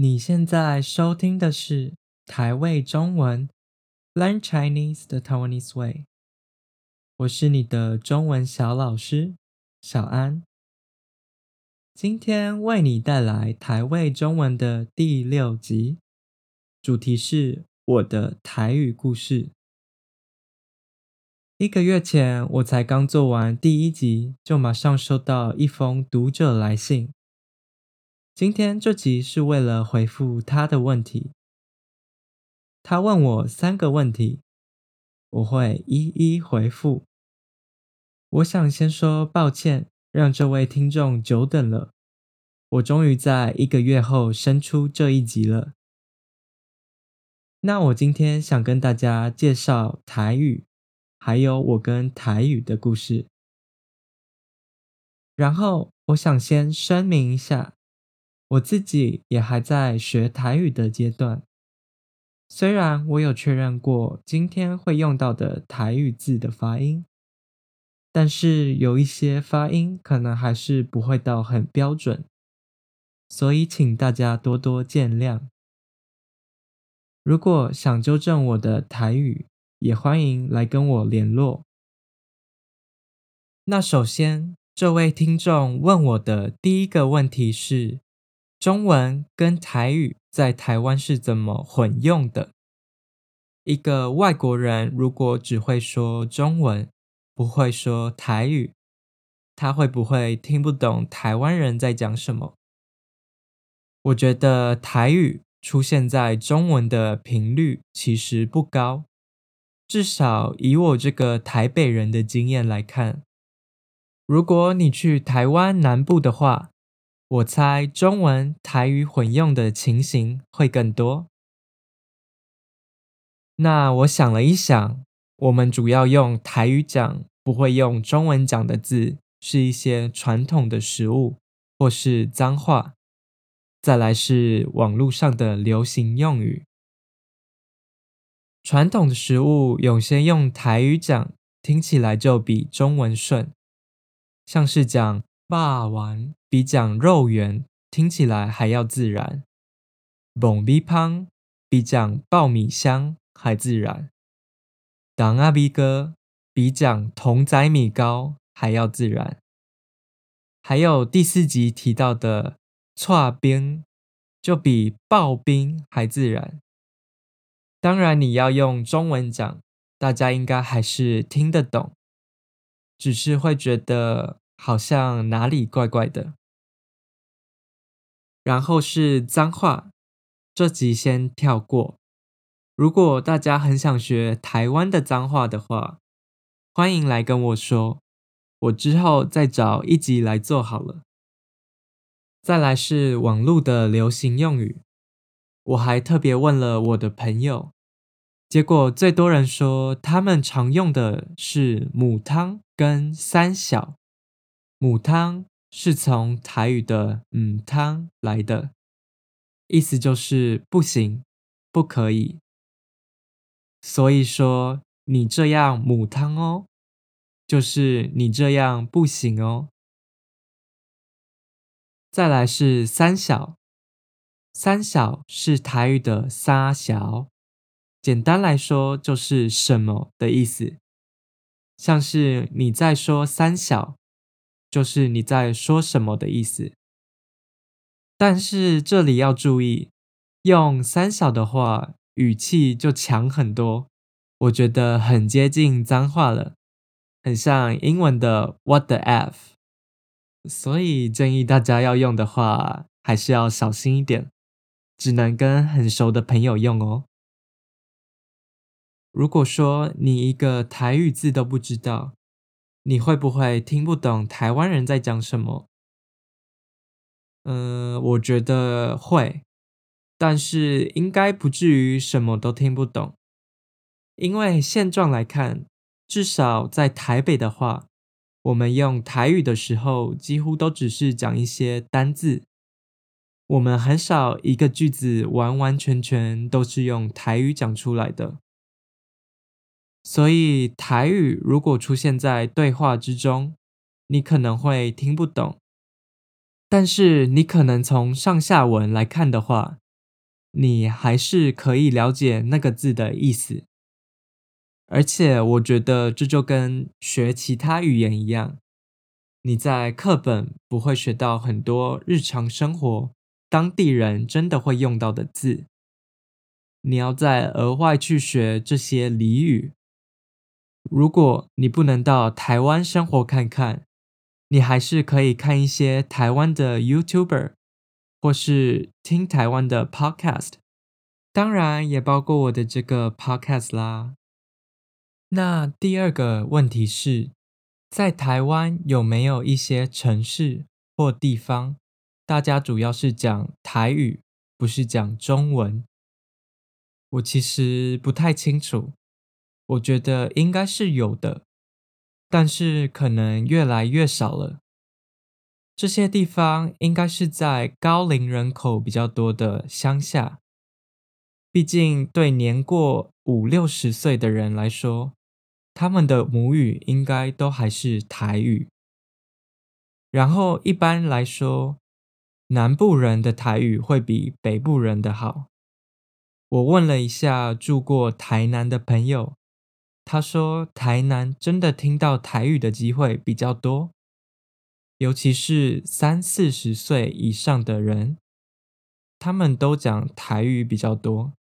你现在收听的是台味中文 Learn Chinese the Taiwanese Way，我是你的中文小老师小安，今天为你带来台味中文的第六集，主题是我的台语故事。一个月前，我才刚做完第一集，就马上收到一封读者来信。今天这集是为了回复他的问题。他问我三个问题，我会一一回复。我想先说抱歉，让这位听众久等了。我终于在一个月后生出这一集了。那我今天想跟大家介绍台语。还有我跟台语的故事。然后，我想先声明一下，我自己也还在学台语的阶段。虽然我有确认过今天会用到的台语字的发音，但是有一些发音可能还是不会到很标准，所以请大家多多见谅。如果想纠正我的台语，也欢迎来跟我联络。那首先，这位听众问我的第一个问题是：中文跟台语在台湾是怎么混用的？一个外国人如果只会说中文，不会说台语，他会不会听不懂台湾人在讲什么？我觉得台语出现在中文的频率其实不高。至少以我这个台北人的经验来看，如果你去台湾南部的话，我猜中文台语混用的情形会更多。那我想了一想，我们主要用台语讲，不会用中文讲的字，是一些传统的食物或是脏话，再来是网络上的流行用语。传统的食物有些用台语讲，听起来就比中文顺，像是讲“霸王”比讲“肉圆”听起来还要自然，“爆米香”比讲“爆米香”还自然，“当阿米哥”比讲“筒仔米糕”还要自然，还有第四集提到的“剉冰”就比“刨冰”还自然。当然，你要用中文讲，大家应该还是听得懂，只是会觉得好像哪里怪怪的。然后是脏话，这集先跳过。如果大家很想学台湾的脏话的话，欢迎来跟我说，我之后再找一集来做好了。再来是网络的流行用语。我还特别问了我的朋友，结果最多人说他们常用的是“母汤”跟“三小”。母汤是从台语的“母汤”来的，意思就是不行、不可以。所以说你这样母汤哦，就是你这样不行哦。再来是“三小”。三小是台语的三小，简单来说就是什么的意思。像是你在说三小，就是你在说什么的意思。但是这里要注意，用三小的话，语气就强很多，我觉得很接近脏话了，很像英文的 What the F。所以建议大家要用的话，还是要小心一点。只能跟很熟的朋友用哦。如果说你一个台语字都不知道，你会不会听不懂台湾人在讲什么？嗯、我觉得会，但是应该不至于什么都听不懂。因为现状来看，至少在台北的话，我们用台语的时候，几乎都只是讲一些单字。我们很少一个句子完完全全都是用台语讲出来的，所以台语如果出现在对话之中，你可能会听不懂。但是你可能从上下文来看的话，你还是可以了解那个字的意思。而且我觉得这就跟学其他语言一样，你在课本不会学到很多日常生活当地人真的会用到的字，你要再额外去学这些俚语。如果你不能到台湾生活看看，你还是可以看一些台湾的 YouTuber，或是听台湾的 Podcast，当然也包括我的这个 Podcast 啦。那第二个问题是，在台湾有没有一些城市或地方，大家主要是讲台语，不是讲中文？我其实不太清楚，我觉得应该是有的，但是可能越来越少了。这些地方应该是在高龄人口比较多的乡下，毕竟对年过五六十岁的人来说，他们的母语应该都还是台语，然后一般来说，南部人的台语会比北部人的好。我问了一下住过台南的朋友，他说台南真的听到台语的机会比较多，尤其是三四十岁以上的人，他们都讲台语比较多。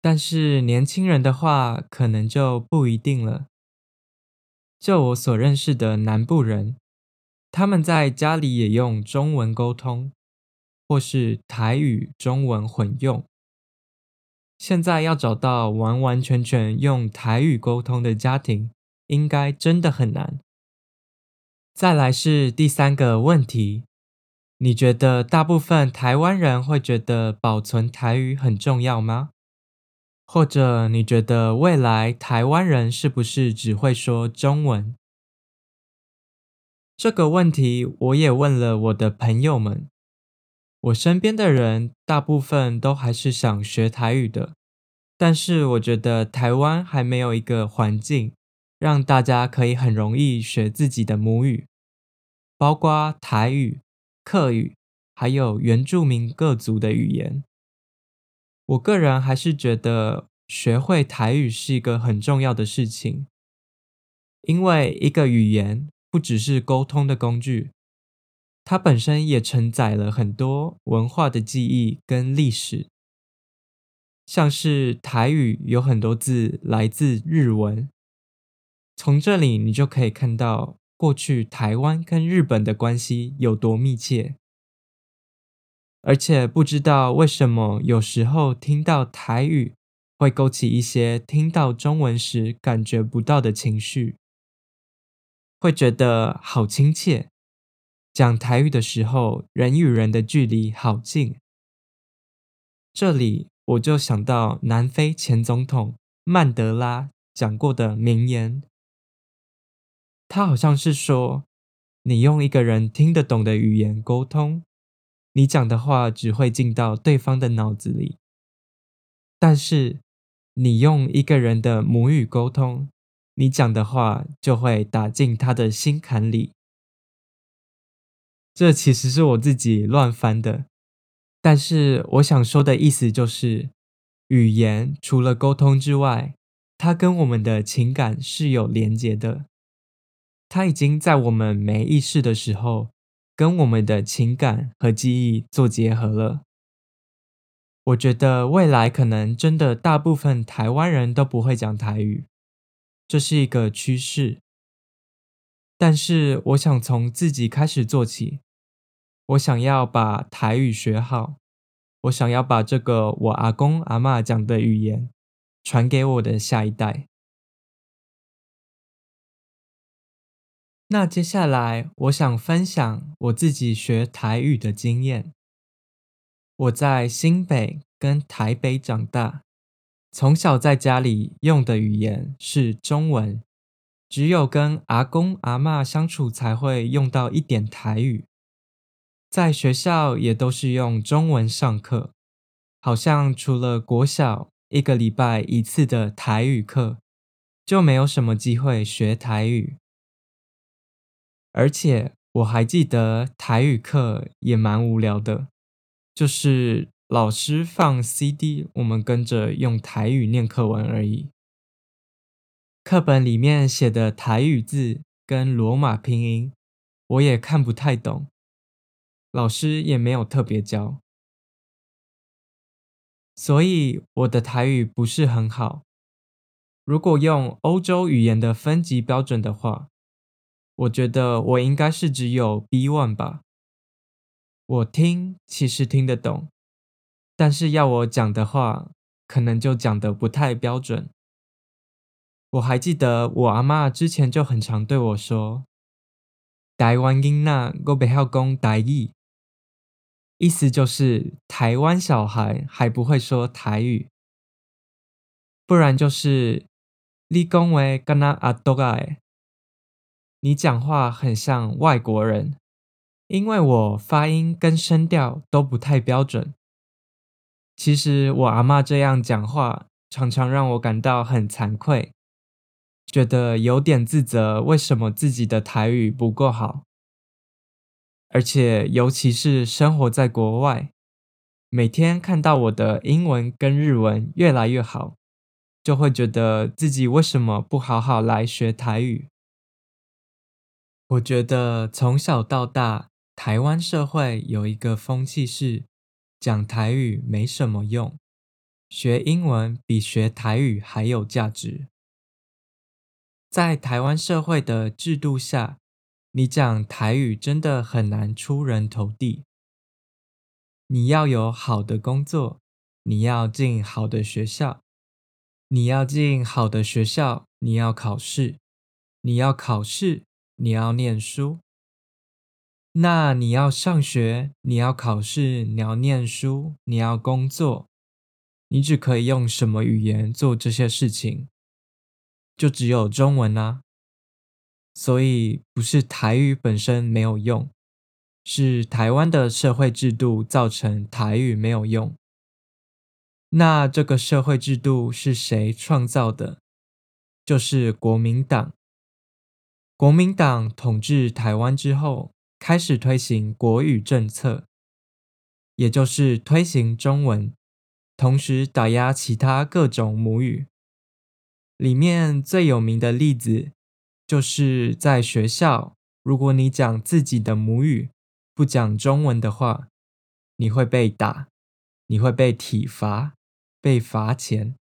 但是年轻人的话，可能就不一定了。就我所认识的南部人，他们在家里也用中文沟通，或是台语、中文混用。现在要找到完完全全用台语沟通的家庭，应该真的很难。再来是第三个问题，你觉得大部分台湾人会觉得保存台语很重要吗？或者你觉得未来台湾人是不是只会说中文？这个问题我也问了我的朋友们，我身边的人大部分都还是想学台语的，但是我觉得台湾还没有一个环境让大家可以很容易学自己的母语，包括台语、客语，还有原住民各族的语言。我个人还是觉得学会台语是一个很重要的事情，因为一个语言不只是沟通的工具，它本身也承载了很多文化的记忆跟历史。像是台语有很多字来自日文，从这里你就可以看到过去台湾跟日本的关系有多密切。而且不知道为什么，有时候听到台语会勾起一些听到中文时感觉不到的情绪，会觉得好亲切。讲台语的时候，人与人的距离好近。这里我就想到南非前总统曼德拉讲过的名言，他好像是说：“你用一个人听得懂的语言沟通。”你讲的话只会进到对方的脑子里，但是你用一个人的母语沟通，你讲的话就会打进他的心坎里。这其实是我自己乱翻的，但是我想说的意思就是，语言除了沟通之外，它跟我们的情感是有连结的，它已经在我们没意识的时候。跟我们的情感和记忆做结合了。我觉得未来可能真的大部分台湾人都不会讲台语，这是一个趋势。但是我想从自己开始做起，我想要把台语学好，我想要把这个我阿公阿嬷讲的语言传给我的下一代。那接下来，我想分享我自己学台语的经验。我在新北跟台北长大，从小在家里用的语言是中文，只有跟阿公阿嬷相处才会用到一点台语。在学校也都是用中文上课，好像除了国小一个礼拜一次的台语课，就没有什么机会学台语。而且我还记得台语课也蛮无聊的，就是老师放 CD，我们跟着用台语念课文而已。课本里面写的台语字跟罗马拼音，我也看不太懂，老师也没有特别教，所以我的台语不是很好。如果用欧洲语言的分级标准的话，我觉得我应该是只有 B1 吧。我听其实听得懂，但是要我讲的话，可能就讲得不太标准。我还记得我阿嬷之前就很常对我说：“台湾囡仔还不晓讲台语”，意思就是台湾小孩还不会说台语，不然就是你讲话跟那阿多爱，你讲话很像外国人，因为我发音跟声调都不太标准。其实我阿嬷这样讲话，常常让我感到很惭愧。觉得有点自责，为什么自己的台语不够好？而且，尤其是生活在国外，每天看到我的英文跟日文越来越好，就会觉得自己为什么不好好来学台语？我觉得从小到大，台湾社会有一个风气是讲台语没什么用，学英文比学台语还有价值。在台湾社会的制度下，你讲台语真的很难出人头地。你要有好的工作，你要进好的学校，你要进好的学校，你要考试，你要考试，你要念书。那你要上学，你要考试，你要念书，你要工作，你只可以用什么语言做这些事情？就只有中文啊，所以不是台语本身没有用，是台湾的社会制度造成台语没有用。那这个社会制度是谁创造的？就是国民党。国民党统治台湾之后，开始推行国语政策，也就是推行中文，同时打压其他各种母语。里面最有名的例子，就是在学校，如果你讲自己的母语，不讲中文的话，你会被打，你会被体罚，被罚钱，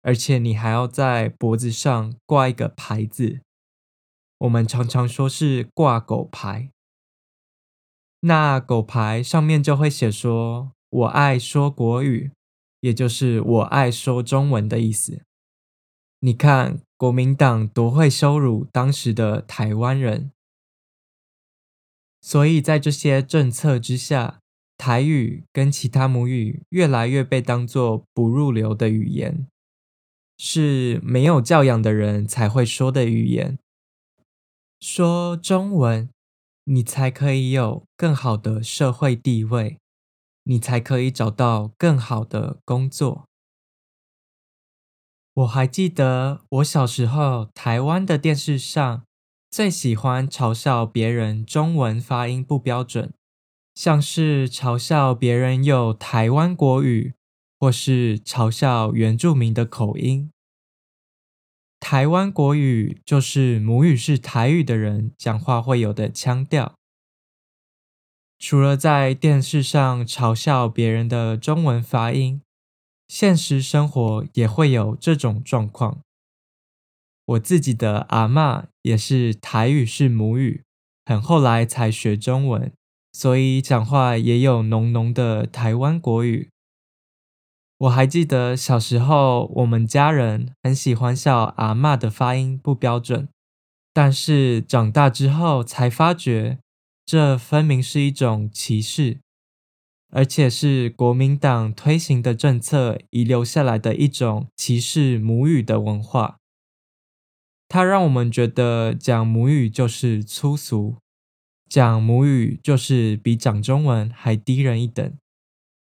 而且你还要在脖子上挂一个牌子，我们常常说是挂狗牌。那狗牌上面就会写说“我爱说国语”，也就是“我爱说中文”的意思。你看国民党多会羞辱当时的台湾人，所以在这些政策之下，台语跟其他母语越来越被当作不入流的语言，是没有教养的人才会说的语言。说中文，你才可以有更好的社会地位，你才可以找到更好的工作。我还记得我小时候，台湾的电视上最喜欢嘲笑别人中文发音不标准，像是嘲笑别人有台湾国语，或是嘲笑原住民的口音。台湾国语就是母语是台语的人讲话会有的腔调。除了在电视上嘲笑别人的中文发音，现实生活也会有这种状况。我自己的阿嬷也是台语是母语，很后来才学中文，所以讲话也有浓浓的台湾国语。我还记得小时候，我们家人很喜欢笑阿嬷的发音不标准，但是长大之后才发觉，这分明是一种歧视。而且是国民党推行的政策遗留下来的一种歧视母语的文化，它让我们觉得讲母语就是粗俗，讲母语就是比讲中文还低人一等，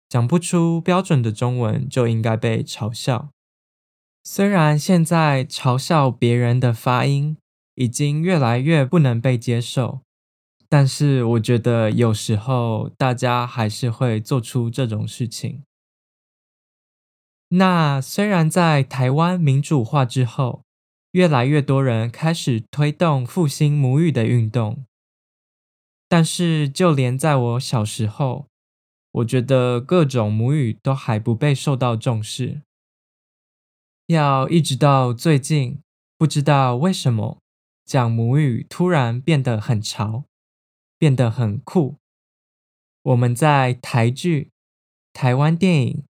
讲不出标准的中文就应该被嘲笑。虽然现在嘲笑别人的发音已经越来越不能被接受。但是我觉得有时候大家还是会做出这种事情。那虽然在台湾民主化之后，越来越多人开始推动复兴母语的运动，但是就连在我小时候，我觉得各种母语都还不被受到重视。要一直到最近，不知道为什么讲母语突然变得很潮。变得很酷。我们在台剧、台湾电影、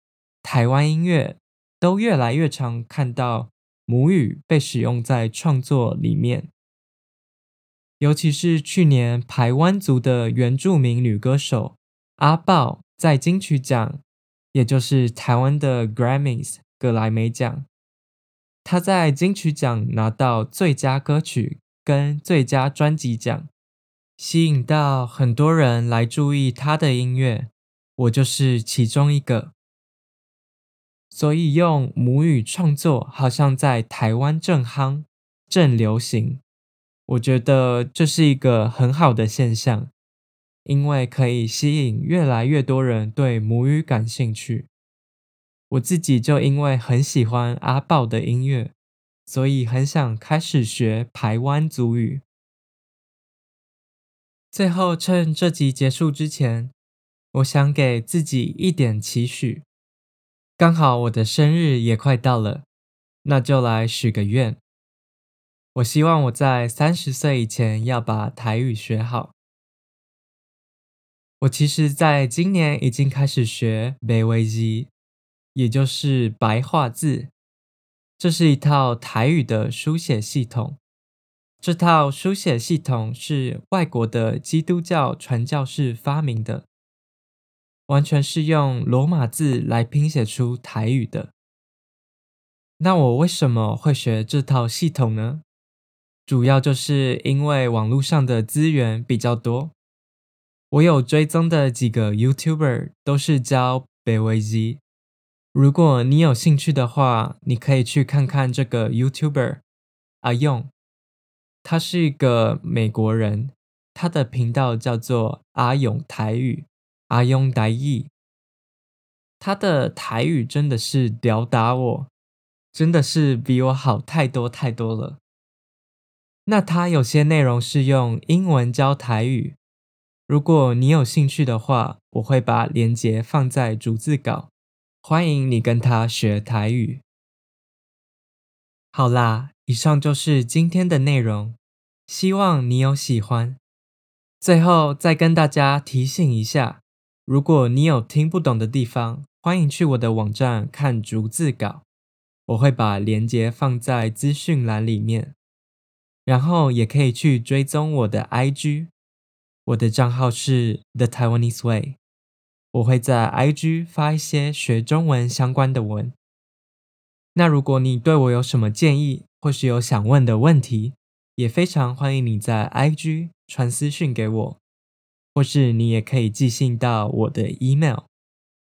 台湾音乐都越来越常看到母语被使用在创作里面。尤其是去年排湾族的原住民女歌手阿爆在金曲奖，也就是台湾的 Grammys 格莱美奖，她在金曲奖拿到最佳歌曲跟最佳专辑奖。吸引到很多人来注意他的音乐，我就是其中一个。所以用母语创作好像在台湾正夯、正流行，我觉得这是一个很好的现象，因为可以吸引越来越多人对母语感兴趣。我自己就因为很喜欢阿爆的音乐，所以很想开始学排湾族语。最后，趁这集结束之前，我想给自己一点期许。刚好我的生日也快到了，那就来许个愿。我希望我在三十岁以前要把台语学好。我其实在今年已经开始学白话字，也就是白话字。这是一套台语的书写系统。这套书写系统是外国的基督教传教士发明的，完全是用罗马字来拼写出台语的。那我为什么会学这套系统呢？主要就是因为网络上的资源比较多，我有追踪的几个 YouTuber 都是教白话字。如果你有兴趣的话，你可以去看看这个 YouTuber 阿用。他是一个美国人，他的频道叫做阿勇台语，阿勇台语。他的台语真的是吊打我，真的是比我好太多太多了。那他有些内容是用英文教台语，如果你有兴趣的话，我会把链接放在逐字稿，欢迎你跟他学台语。好啦，以上就是今天的内容。希望你有喜欢。最后再跟大家提醒一下，如果你有听不懂的地方，欢迎去我的网站看逐字稿，我会把链接放在资讯栏里面。然后也可以去追踪我的 IG，我的账号是 The Taiwanese Way，我会在 IG 发一些学中文相关的文。那如果你对我有什么建议，或是有想问的问题，也非常欢迎你在 IG 传私讯给我，或是你也可以寄信到我的 email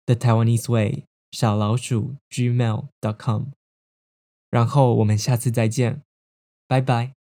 The Taiwanese Way 小老鼠 gmail.com。然后我们下次再见，拜拜。